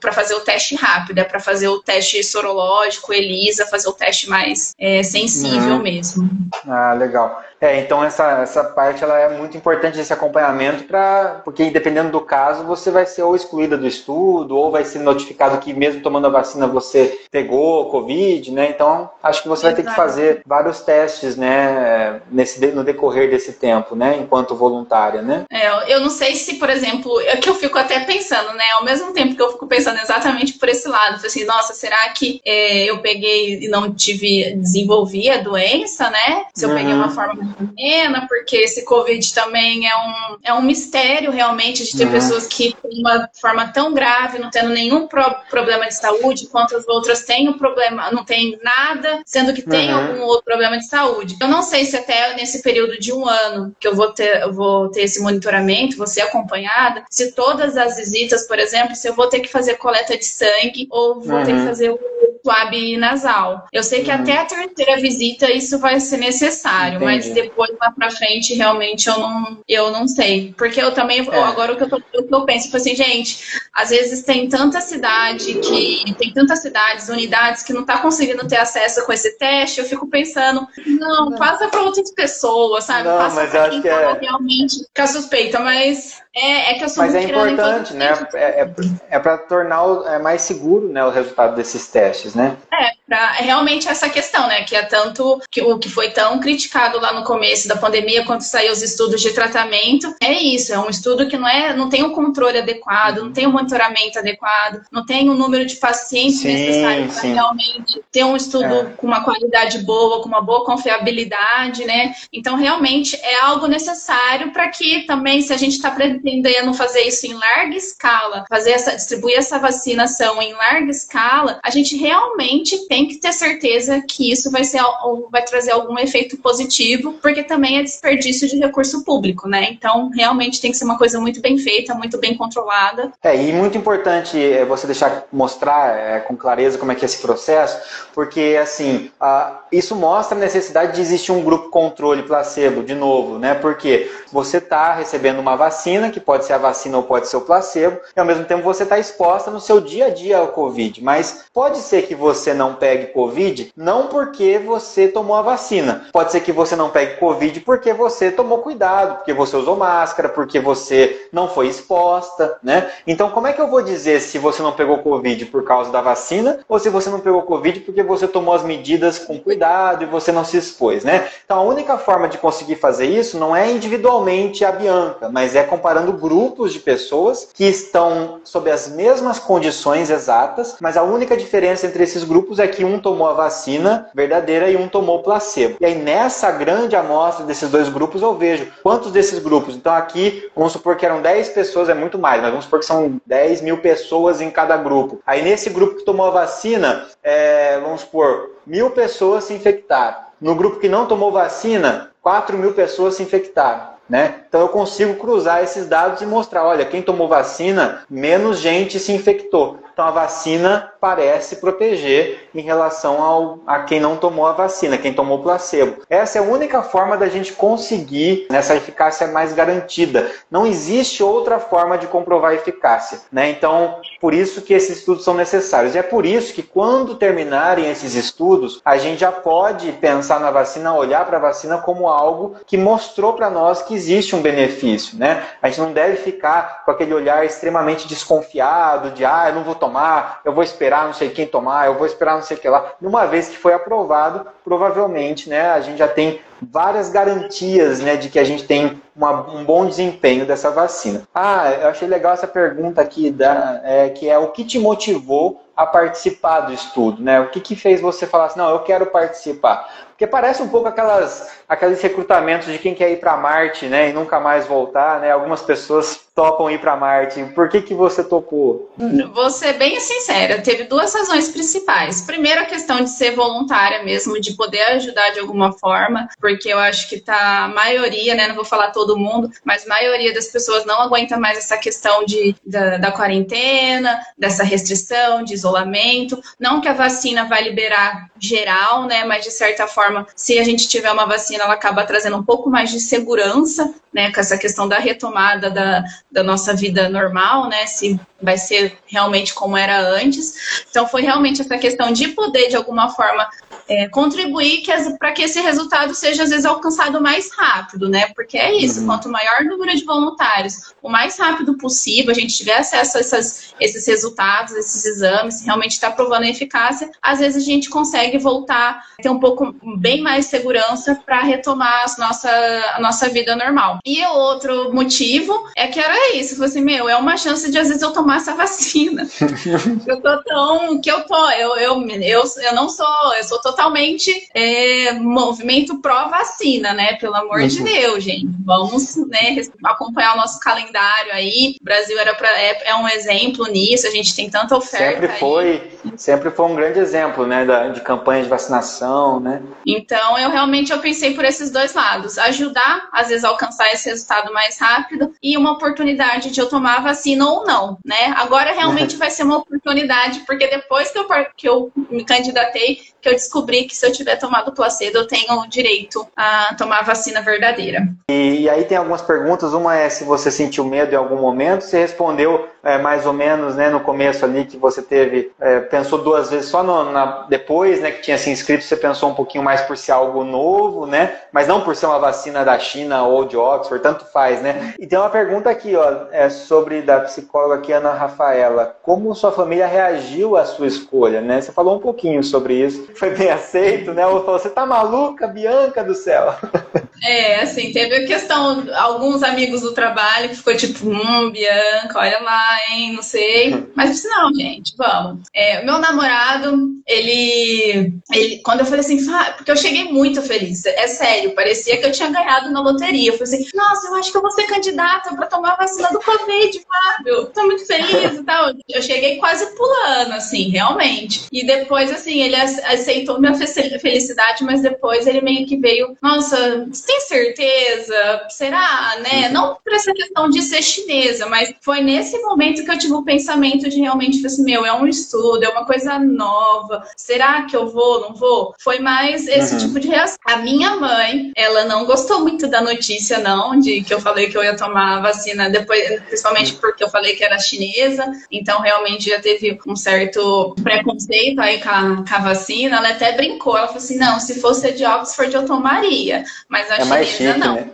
para fazer o teste rápido, é para fazer o teste sorológico, ELISA, fazer o teste mais é, sensível uhum. mesmo. Ah, legal. É, então essa, essa parte ela é muito importante esse acompanhamento para porque dependendo do caso você vai ser ou excluída do estudo ou vai ser notificado que mesmo tomando a vacina você pegou covid, né? Então acho que você vai ter que fazer vários testes, né, nesse no decorrer desse tempo, né, enquanto voluntária, né? É, eu não sei se, por exemplo, é que eu fico até pensando, né, ao mesmo tempo que eu fico pensando exatamente por esse lado, assim, nossa, será que é, eu peguei e não tive desenvolvi a doença, né? Se eu uhum. peguei uma forma pena, porque esse Covid também é um, é um mistério realmente de ter uhum. pessoas que têm uma forma tão grave, não tendo nenhum pro, problema de saúde, quanto as outras têm um problema, não tem nada, sendo que tem uhum. algum outro problema de saúde. Eu não sei se até nesse período de um ano que eu vou ter, eu vou ter esse monitoramento, vou ser acompanhada, se todas as visitas, por exemplo, se eu vou ter que fazer coleta de sangue ou vou uhum. ter que uhum. fazer o swab nasal. Eu sei que uhum. até a terceira visita isso vai ser necessário, Entendi. mas depois lá pra frente realmente eu não, eu não sei. Porque eu também, é. agora o que eu, tô, o que eu penso, tipo assim, gente, às vezes tem tanta cidade que, tem tantas cidades, unidades que não tá conseguindo ter acesso com esse teste, eu fico pensando, não, não. passa para outras pessoas, sabe? Não, passa para quem tá é... realmente ficar suspeita, mas é, é que eu sou Mas é importante, né? É, é, é para tornar o, é mais seguro né, o resultado desses testes, né? É, para realmente essa questão, né? Que é tanto que o que foi tão criticado lá no começo da pandemia, quando saiu os estudos de tratamento, é isso, é um estudo que não é, não tem um controle adequado, não tem um monitoramento adequado, não tem o um número de pacientes sim, necessário para realmente ter um estudo é. com uma qualidade boa, com uma boa confiabilidade, né? Então, realmente é algo necessário para que também, se a gente está pretendendo fazer isso em larga escala, fazer essa, distribuir essa vacinação em larga escala, a gente realmente tem que ter certeza que isso vai ser vai trazer algum efeito positivo, porque também é desperdício de recurso público, né? Então, realmente tem que ser uma coisa muito bem feita, muito bem controlada. É, e muito importante é, você deixar mostrar é, com clareza como é que é esse processo, porque assim, a, isso mostra a necessidade de existir um grupo controle placebo, de novo, né? Porque você está recebendo uma vacina, que pode ser a vacina ou pode ser o placebo, e ao mesmo tempo você está exposta no seu dia a dia ao Covid. Mas pode ser que você não pegue Covid, não porque você tomou a vacina. Pode ser que você não pegue Covid porque você tomou cuidado, porque você usou máscara, porque você não foi exposta, né? Então, como é que eu vou dizer se você não pegou Covid por causa da vacina ou se você não pegou Covid porque você tomou as medidas com cuidado e você não se expôs, né? Então, a única forma de conseguir fazer isso não é individualmente a Bianca, mas é comparando grupos de pessoas que estão sob as mesmas condições exatas, mas a única diferença entre esses grupos é que um tomou a vacina verdadeira e um tomou placebo. E aí, nessa grande amostra desses dois grupos, eu vejo quantos desses grupos. Então, aqui, vamos supor que eram 10 pessoas, é muito mais, mas vamos supor que são 10 mil pessoas em cada grupo. Aí, nesse grupo que tomou a vacina, é, vamos supor, mil pessoas se infectaram. No grupo que não tomou vacina, 4 mil pessoas se infectaram. Né? Então eu consigo cruzar esses dados e mostrar, olha, quem tomou vacina, menos gente se infectou. Então a vacina parece proteger em relação ao, a quem não tomou a vacina, quem tomou placebo. Essa é a única forma da gente conseguir essa eficácia mais garantida. Não existe outra forma de comprovar eficácia. Né? Então, por isso que esses estudos são necessários. E é por isso que quando terminarem esses estudos, a gente já pode pensar na vacina, olhar para a vacina como algo que mostrou para nós que existe um benefício. Né? A gente não deve ficar com aquele olhar extremamente desconfiado de ah, eu não vou tomar, eu vou esperar não sei quem tomar, eu vou esperar não sei o que lá. Uma vez que foi aprovado, provavelmente né, a gente já tem várias garantias né, de que a gente tem uma, um bom desempenho dessa vacina. Ah, eu achei legal essa pergunta aqui, da, é, que é o que te motivou a participar do estudo, né? O que, que fez você falar assim, não, eu quero participar? Porque parece um pouco aquelas, aqueles recrutamentos de quem quer ir para Marte, né, e nunca mais voltar, né? Algumas pessoas topam ir para Marte. Por que que você topou? Vou ser bem sincera, teve duas razões principais. Primeiro, a questão de ser voluntária mesmo, de poder ajudar de alguma forma, porque eu acho que tá a maioria, né, não vou falar todo mundo, mas a maioria das pessoas não aguenta mais essa questão de, da, da quarentena, dessa restrição, de isolamento. Não que a vacina vai liberar geral, né, mas de certa forma forma, se a gente tiver uma vacina, ela acaba trazendo um pouco mais de segurança, né, com essa questão da retomada da, da nossa vida normal, né, se vai ser realmente como era antes. Então, foi realmente essa questão de poder, de alguma forma, é, contribuir para que esse resultado seja, às vezes, alcançado mais rápido, né? Porque é isso, uhum. quanto maior o número de voluntários, o mais rápido possível a gente tiver acesso a essas, esses resultados, esses exames, realmente está provando a eficácia, às vezes a gente consegue voltar, ter um pouco, bem mais segurança para retomar a nossa, a nossa vida normal. E outro motivo é que era isso, falei assim, meu, é uma chance de, às vezes, eu tomar essa vacina. eu tô tão, que eu tô, eu, eu, eu, eu não sou, eu sou totalmente é, movimento pró-vacina, né? Pelo amor uhum. de Deus, gente. Vamos né, acompanhar o nosso calendário aí. O Brasil era pra, é, é um exemplo nisso, a gente tem tanta oferta. Sempre foi, aí. sempre foi um grande exemplo, né? Da, de campanha de vacinação, né? Então, eu realmente eu pensei por esses dois lados. Ajudar, às vezes, a alcançar esse resultado mais rápido e uma oportunidade de eu tomar vacina ou não, né? Agora realmente vai ser uma oportunidade, porque depois que eu, que eu me candidatei, que eu descobri que se eu tiver tomado placebo, eu tenho direito a tomar a vacina verdadeira. E, e aí tem algumas perguntas. Uma é se você sentiu medo em algum momento. Você respondeu é, mais ou menos, né, no começo ali que você teve, é, pensou duas vezes só no, na, depois, né, que tinha se inscrito, você pensou um pouquinho mais por ser algo novo, né, mas não por ser uma vacina da China ou de Oxford, tanto faz, né. E tem uma pergunta aqui, ó, é sobre da psicóloga aqui, Ana Rafaela, como sua família reagiu à sua escolha, né? Você falou um pouquinho sobre isso, foi bem aceito, né? Ou falou, você tá maluca, Bianca do céu? É, assim, teve a questão, alguns amigos do trabalho que ficou tipo, hum, Bianca, olha lá, hein, não sei. Mas disse, não, gente, vamos. É, meu namorado, ele, ele, quando eu falei assim, porque eu cheguei muito feliz, é sério, parecia que eu tinha ganhado na loteria. Eu falei assim, nossa, eu acho que eu vou ser candidata para tomar a vacina do Covid, Fábio. Tô muito feliz e tal. Eu cheguei quase pulando, assim, realmente. E depois, assim, ele aceitou minha felicidade, mas depois ele meio que veio, nossa, você tem certeza? Será, né? Não por essa questão de ser chinesa, mas foi nesse momento que eu tive o pensamento de realmente, assim, meu, é um estudo, é uma coisa nova. Será que eu vou, não vou? Foi mais esse uhum. tipo de reação. A minha mãe, ela não gostou muito da notícia, não, de que eu falei que eu ia tomar a vacina depois, principalmente porque eu falei que era chinesa, então realmente já teve um certo preconceito aí com a, com a vacina. Ela até brincou, ela falou assim: não, se fosse de Oxford eu tomaria, mas a é mais chique, não. Né?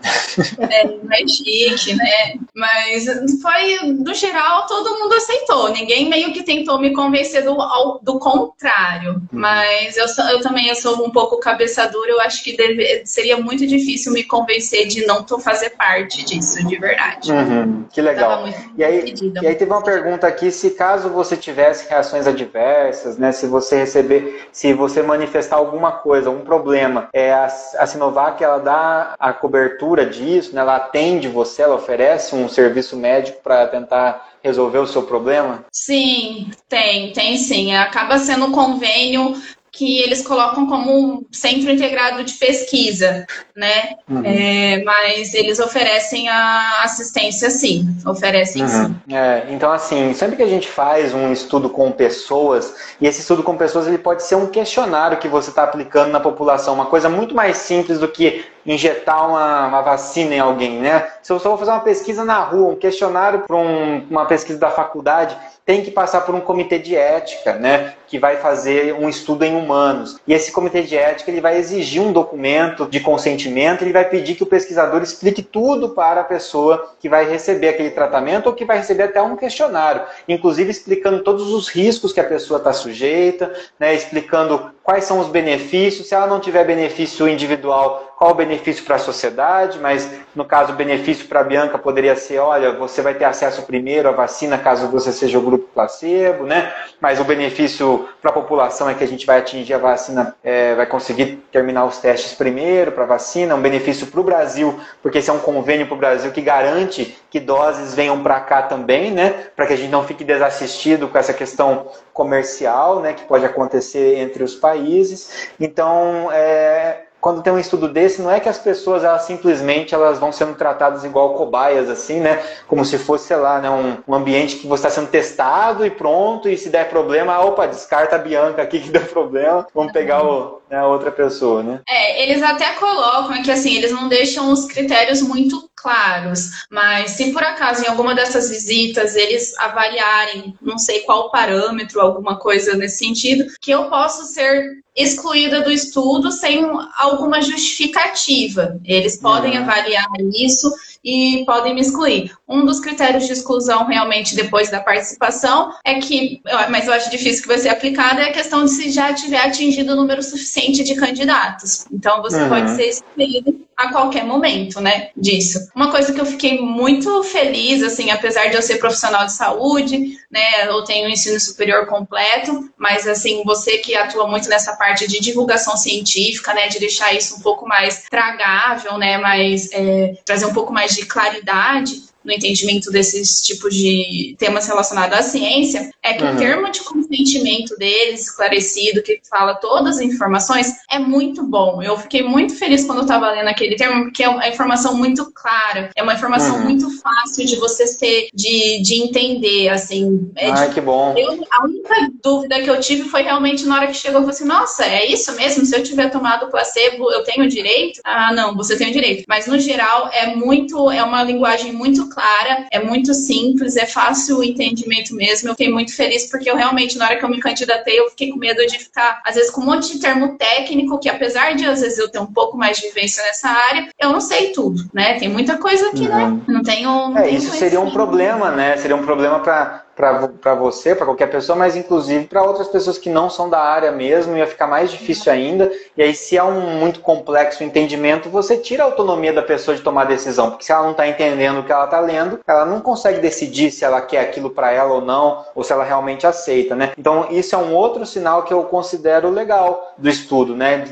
É mais chique, né? Mas foi, no geral, todo mundo aceitou. Ninguém meio que tentou me convencer do, do contrário. Uhum. Mas eu, eu também eu sou um pouco cabeça dura. Eu acho que deve, seria muito difícil me convencer de não fazer parte disso, de verdade. Uhum. Que legal. E aí, e aí teve uma pergunta aqui, se caso você tivesse reações adversas, né? Se você receber, se você manifestar alguma coisa, algum problema, é, a, a Sinovac ela dá a cobertura disso, né? ela atende você, ela oferece um serviço médico para tentar resolver o seu problema? Sim, tem, tem sim. Acaba sendo um convênio que eles colocam como um centro integrado de pesquisa, né? Uhum. É, mas eles oferecem a assistência, sim, oferecem uhum. sim. É, então, assim, sempre que a gente faz um estudo com pessoas, e esse estudo com pessoas ele pode ser um questionário que você está aplicando na população, uma coisa muito mais simples do que injetar uma, uma, vacina em alguém, né? Se eu só vou fazer uma pesquisa na rua, um questionário para um, uma pesquisa da faculdade, tem que passar por um comitê de ética, né? que vai fazer um estudo em humanos. E esse comitê de ética ele vai exigir um documento de consentimento, ele vai pedir que o pesquisador explique tudo para a pessoa que vai receber aquele tratamento ou que vai receber até um questionário, inclusive explicando todos os riscos que a pessoa está sujeita, né, explicando quais são os benefícios, se ela não tiver benefício individual, qual o benefício para a sociedade, mas no caso o benefício para a Bianca poderia ser, olha, você vai ter acesso primeiro à vacina caso você seja o grupo placebo, né? Mas o benefício para a população é que a gente vai atingir a vacina, é, vai conseguir terminar os testes primeiro para a vacina, um benefício para o Brasil, porque esse é um convênio para o Brasil que garante que doses venham para cá também, né? Para que a gente não fique desassistido com essa questão comercial, né? Que pode acontecer entre os países. Então, é, quando tem um estudo desse, não é que as pessoas elas simplesmente elas vão sendo tratadas igual cobaias, assim, né? Como se fosse, sei lá, né? um, um ambiente que você está sendo testado e pronto, e se der problema, opa, descarta a Bianca aqui que deu problema, vamos pegar o, né, a outra pessoa, né? É, eles até colocam que assim, eles não deixam os critérios muito claros, mas se por acaso em alguma dessas visitas eles avaliarem, não sei qual parâmetro, alguma coisa nesse sentido, que eu posso ser excluída do estudo sem alguma justificativa. Eles podem uhum. avaliar isso e podem me excluir. Um dos critérios de exclusão realmente depois da participação é que, mas eu acho difícil que vai ser aplicado, é a questão de se já tiver atingido o número suficiente de candidatos. Então você uhum. pode ser excluído a qualquer momento, né, disso. Uma coisa que eu fiquei muito feliz, assim, apesar de eu ser profissional de saúde, né, eu tenho um ensino superior completo, mas, assim, você que atua muito nessa parte de divulgação científica, né, de deixar isso um pouco mais tragável, né, mais, é, trazer um pouco mais de claridade, no entendimento desses tipos de temas relacionados à ciência, é que uhum. o termo de consentimento deles, esclarecido, que fala todas as informações, é muito bom. Eu fiquei muito feliz quando eu estava lendo aquele termo, porque é uma informação muito clara, é uma informação uhum. muito fácil de você ser, de, de entender, assim. É Ai, de, que bom. Eu, a única dúvida que eu tive foi realmente na hora que chegou, eu falei assim, nossa, é isso mesmo? Se eu tiver tomado placebo, eu tenho direito? Ah, não, você tem o direito. Mas, no geral, é muito, é uma linguagem muito clara clara, é muito simples, é fácil o entendimento mesmo. Eu fiquei muito feliz porque eu realmente, na hora que eu me candidatei, eu fiquei com medo de ficar, às vezes, com um monte de termo técnico, que apesar de às vezes eu ter um pouco mais de vivência nessa área, eu não sei tudo, né? Tem muita coisa aqui, né? uhum. né? Não tenho. Não é, tenho isso seria um problema, né? Seria um problema para para você, para qualquer pessoa, mas inclusive para outras pessoas que não são da área mesmo, ia ficar mais difícil ainda. E aí, se é um muito complexo entendimento, você tira a autonomia da pessoa de tomar decisão, porque se ela não está entendendo o que ela está lendo, ela não consegue decidir se ela quer aquilo para ela ou não, ou se ela realmente aceita, né? Então, isso é um outro sinal que eu considero legal do estudo, né?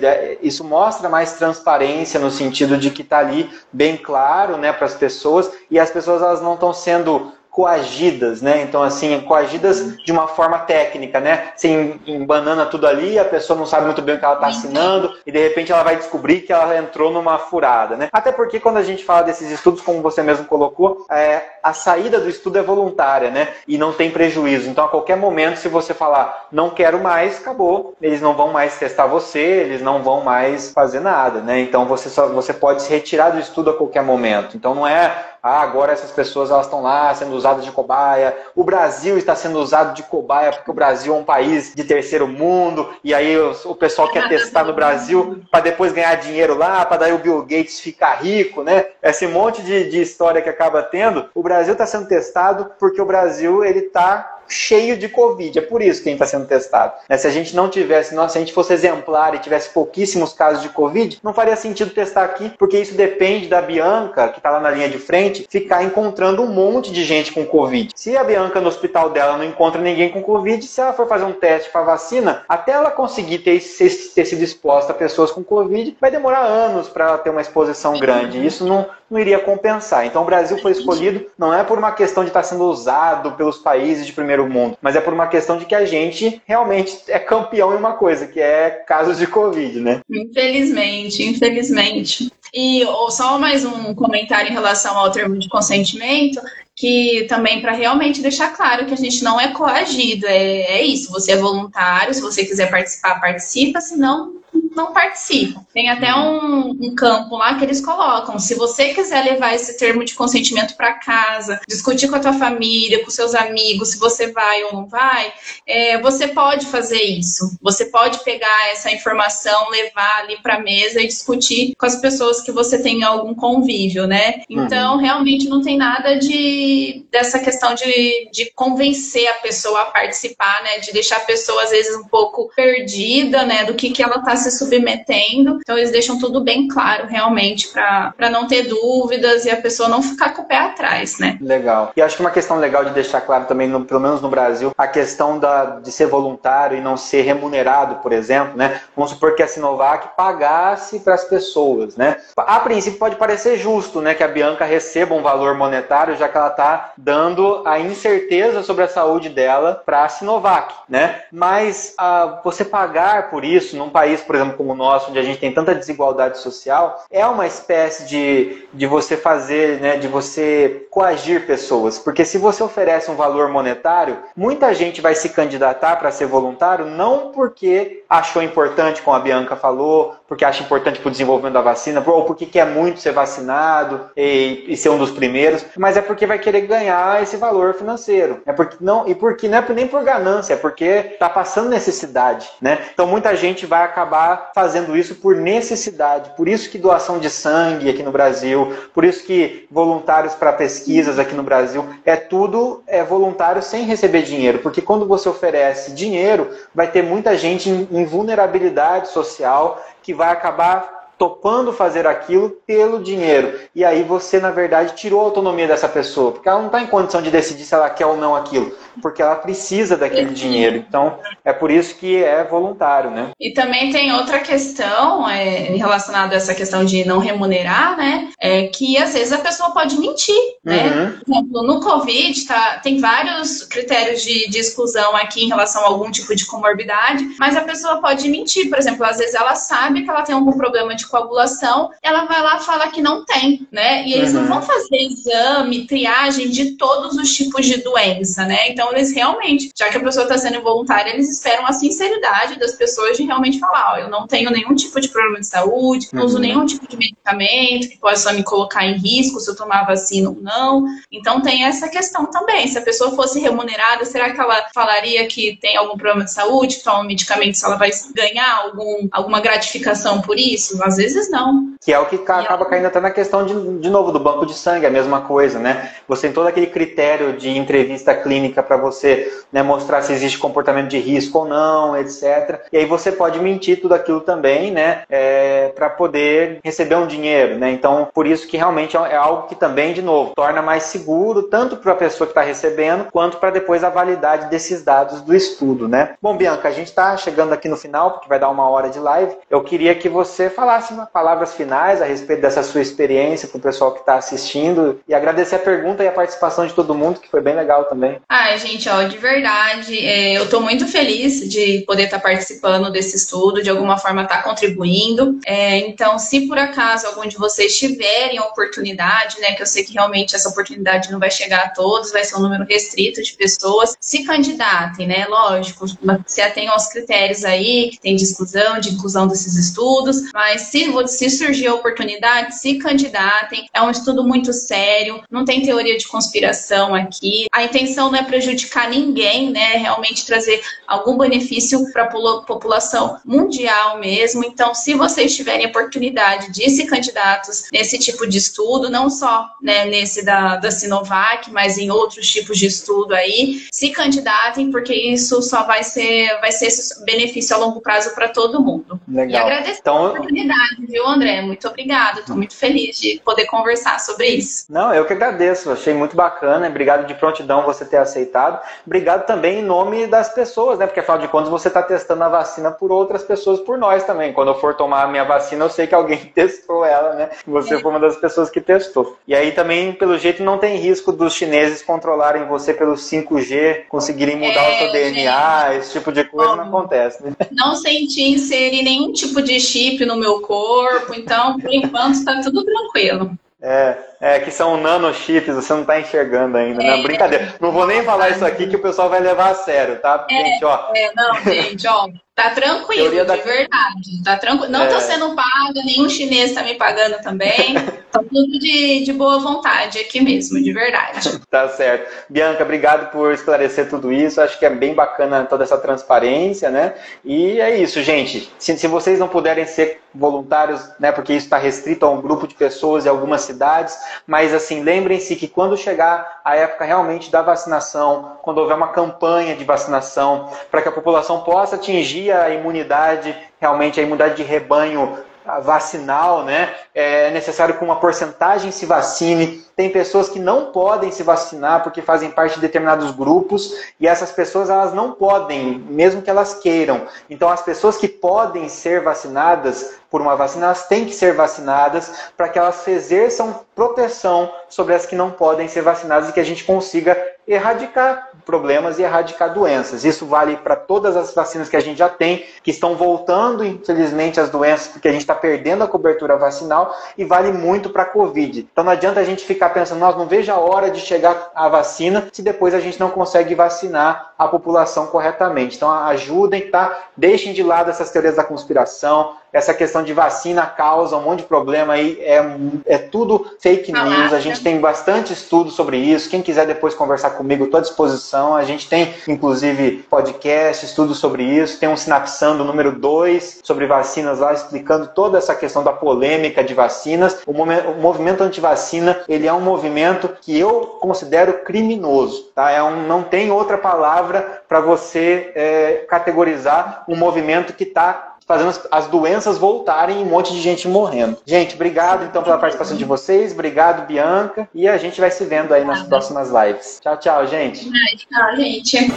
Isso mostra mais transparência no sentido de que está ali bem claro, né, para as pessoas e as pessoas elas não estão sendo coagidas, né? Então, assim, coagidas de uma forma técnica, né? Sem banana tudo ali, a pessoa não sabe muito bem o que ela está assinando e de repente ela vai descobrir que ela entrou numa furada, né? Até porque quando a gente fala desses estudos, como você mesmo colocou, é, a saída do estudo é voluntária, né? E não tem prejuízo. Então, a qualquer momento, se você falar não quero mais, acabou. Eles não vão mais testar você, eles não vão mais fazer nada, né? Então, você só você pode se retirar do estudo a qualquer momento. Então, não é ah, agora essas pessoas elas estão lá sendo usadas de cobaia. O Brasil está sendo usado de cobaia porque o Brasil é um país de terceiro mundo e aí o, pessoal quer testar no Brasil para depois ganhar dinheiro lá, para daí o Bill Gates ficar rico, né? Esse monte de, de história que acaba tendo. O Brasil está sendo testado porque o Brasil ele está cheio de Covid. É por isso que a gente está sendo testado. Né? Se a gente não tivesse, se a gente fosse exemplar e tivesse pouquíssimos casos de Covid, não faria sentido testar aqui, porque isso depende da Bianca, que está lá na linha de frente, ficar encontrando um monte de gente com Covid. Se a Bianca no hospital dela não encontra ninguém com Covid, se ela for fazer um teste para vacina, até ela conseguir ter, ter sido exposta a pessoas com Covid, vai demorar anos para ela ter uma exposição grande. Isso não, não iria compensar. Então o Brasil foi escolhido não é por uma questão de estar tá sendo usado pelos países de primeiro primeiro mundo, mas é por uma questão de que a gente realmente é campeão em uma coisa, que é casos de Covid, né? Infelizmente, infelizmente. E só mais um comentário em relação ao termo de consentimento, que também para realmente deixar claro que a gente não é coagido, é, é isso, você é voluntário, se você quiser participar, participa, se não, não participam. Tem até um, um, campo lá que eles colocam. Se você quiser levar esse termo de consentimento para casa, discutir com a tua família, com seus amigos, se você vai ou não vai, é, você pode fazer isso. Você pode pegar essa informação, levar ali para a mesa e discutir com as pessoas que você tem algum convívio, né? Então, uhum. realmente não tem nada de dessa questão de, de convencer a pessoa a participar, né? De deixar a pessoa às vezes um pouco perdida, né? Do que que ela está se submetendo. Então, eles deixam tudo bem claro, realmente, para não ter dúvidas e a pessoa não ficar com o pé atrás, né? Legal. E acho que uma questão legal de deixar claro também, no, pelo menos no Brasil, a questão da, de ser voluntário e não ser remunerado, por exemplo, né? Vamos supor que a Sinovac pagasse para as pessoas, né? A princípio pode parecer justo, né? Que a Bianca receba um valor monetário, já que ela está dando a incerteza sobre a saúde dela para a Sinovac, né? Mas uh, você pagar por isso num país, por exemplo, como o nosso, onde a gente tem tanta desigualdade social, é uma espécie de, de você fazer, né, de você coagir pessoas. Porque se você oferece um valor monetário, muita gente vai se candidatar para ser voluntário não porque achou importante, como a Bianca falou, porque acha importante para o desenvolvimento da vacina, ou porque quer muito ser vacinado e, e, ser um dos primeiros, mas é porque vai querer ganhar esse valor financeiro. É porque não e porque não é nem por ganância, é porque está passando necessidade, né? Então muita gente vai acabar fazendo isso por necessidade. Por isso que doação de sangue aqui no Brasil, por isso que voluntários para pesquisas aqui no Brasil, é tudo é voluntário sem receber dinheiro, porque quando você oferece dinheiro, vai ter muita gente em, em vulnerabilidade social que vai acabar topando fazer aquilo pelo dinheiro. E aí você, na verdade, tirou a autonomia dessa pessoa, porque ela não está em condição de decidir se ela quer ou não aquilo, porque ela precisa daquele dinheiro. Então, é por isso que é voluntário, né? E também tem outra questão é, relacionada a essa questão de não remunerar, né? É que às vezes a pessoa pode mentir, né? Uhum. Por exemplo, no Covid tá, tem vários critérios de, de exclusão aqui em relação a algum tipo de comorbidade, mas a pessoa pode mentir. Por exemplo, às vezes ela sabe que ela tem algum problema de coagulação, ela vai lá e fala que não tem, né? E eles uhum. não vão fazer exame, triagem de todos os tipos de doença, né? Então, Então, eles realmente, já que a pessoa está sendo involuntária, eles esperam a sinceridade das pessoas de realmente falar: ó, eu não tenho nenhum tipo de problema de saúde, não uso uhum. nenhum tipo de medicamento que possa me colocar em risco se eu tomar vacina ou não. Então, tem essa questão também. Se a pessoa fosse remunerada, será que ela falaria que tem algum problema de saúde, que toma um medicamento, se ela vai ganhar algum, alguma gratificação por isso? Às vezes não. Que é o que acaba caindo até na questão de, de novo do banco de sangue, a mesma coisa, né? Você tem todo aquele critério de entrevista clínica para você né, mostrar se existe comportamento de risco ou não, etc. E aí você pode mentir tudo aquilo também, né? É, para poder receber um dinheiro, né? Então, por isso que realmente é algo que também, de novo, torna mais seguro tanto para a pessoa que está recebendo quanto para depois a validade desses dados do estudo, né? Bom, Bianca, a gente está chegando aqui no final, porque vai dar uma hora de live. Eu queria que você falasse palavras finais a respeito dessa sua experiência para o pessoal que está assistindo e agradecer a pergunta e a participação de todo mundo, que foi bem legal também. Ai, gente, ó, de verdade, é, eu estou muito feliz de poder estar tá participando desse estudo, de alguma forma estar tá contribuindo. É, então, se por acaso algum de vocês tiverem oportunidade, né, que eu sei que realmente essa oportunidade não vai chegar a todos, vai ser um número restrito de pessoas, se candidatem, né? Lógico, se atenham aos critérios aí que tem de exclusão, de inclusão desses estudos, mas se, se surgir a oportunidade, se candidatem. É um estudo muito sério, não tem teoria de conspiração aqui. A intenção não é prejudicar ninguém, né? Realmente trazer algum benefício para a população mundial mesmo. Então, se vocês tiverem a oportunidade de se candidatos nesse tipo de estudo, não só né, nesse da, da Sinovac, mas em outros tipos de estudo aí, se candidatem, porque isso só vai ser, vai ser benefício a longo prazo para todo mundo. Legal. E agradecer então, a oportunidade, viu, André? Muito obrigada. Estou muito feliz de poder conversar sobre isso. Não, eu que agradeço. Achei muito bacana. Obrigado de prontidão você ter aceitado. Obrigado também em nome das pessoas, né? Porque afinal de contas você está testando a vacina por outras pessoas, por nós também. Quando eu for tomar a minha vacina, eu sei que alguém testou ela, né? Você é. foi uma das pessoas que testou. E aí também, pelo jeito, não tem risco dos chineses controlarem você pelo 5G, conseguirem mudar é, o seu DNA, gente. esse tipo de coisa Bom, não acontece. Né? Não senti inserir nenhum tipo de chip no meu corpo, então, por enquanto, está tudo tranquilo. É, é, que são nanochips, você não está enxergando ainda, né? é, né? Brincadeira. Não vou nem falar isso aqui que o pessoal vai levar a sério, tá? É, gente, ó. É, não, gente, ó. Tá tranquilo, de verdade. Tá tranquilo. Não é... tô sendo pago, nenhum chinês tá me pagando também. Tô tudo de, de boa vontade aqui mesmo, de verdade. tá certo. Bianca, obrigado por esclarecer tudo isso. Acho que é bem bacana toda essa transparência, né? E é isso, gente. Se, se vocês não puderem ser voluntários, né? Porque isso está restrito a um grupo de pessoas em algumas cidades, mas assim, lembrem-se que quando chegar a época realmente da vacinação, quando houver uma campanha de vacinação, para que a população possa atingir a imunidade, realmente a imunidade de rebanho vacinal, né? É necessário que uma porcentagem se vacine. Tem pessoas que não podem se vacinar porque fazem parte de determinados grupos e essas pessoas elas não podem, mesmo que elas queiram. Então as pessoas que podem ser vacinadas por uma vacina, elas têm que ser vacinadas para que elas exerçam proteção sobre as que não podem ser vacinadas e que a gente consiga erradicar problemas e erradicar doenças. Isso vale para todas as vacinas que a gente já tem, que estão voltando, infelizmente, as doenças, porque a gente está perdendo a cobertura vacinal, e vale muito para a Covid. Então não adianta a gente ficar pensando, nós não vejo a hora de chegar a vacina, se depois a gente não consegue vacinar a população corretamente. Então ajudem, tá? Deixem de lado essas teorias da conspiração, essa questão de vacina causa um monte de problema aí, é, é tudo fake news, a gente tem bastante estudo sobre isso, quem quiser depois conversar comigo, estou à disposição, a gente tem inclusive podcast, estudo sobre isso, tem um Sinapsando número 2 sobre vacinas lá, explicando toda essa questão da polêmica de vacinas, o, o movimento antivacina, ele é um movimento que eu considero criminoso, tá? É um, não tem outra palavra para você é, categorizar um movimento que está fazendo as doenças voltarem e um monte de gente morrendo. Gente, obrigado então pela participação de vocês, obrigado Bianca, e a gente vai se vendo aí nas próximas lives. Tchau, tchau, gente. Tchau, gente.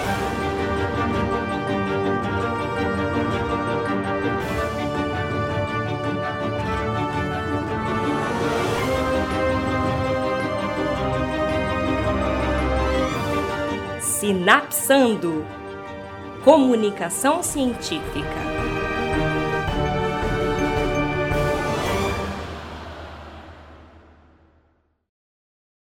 Sinapsando Comunicação Científica.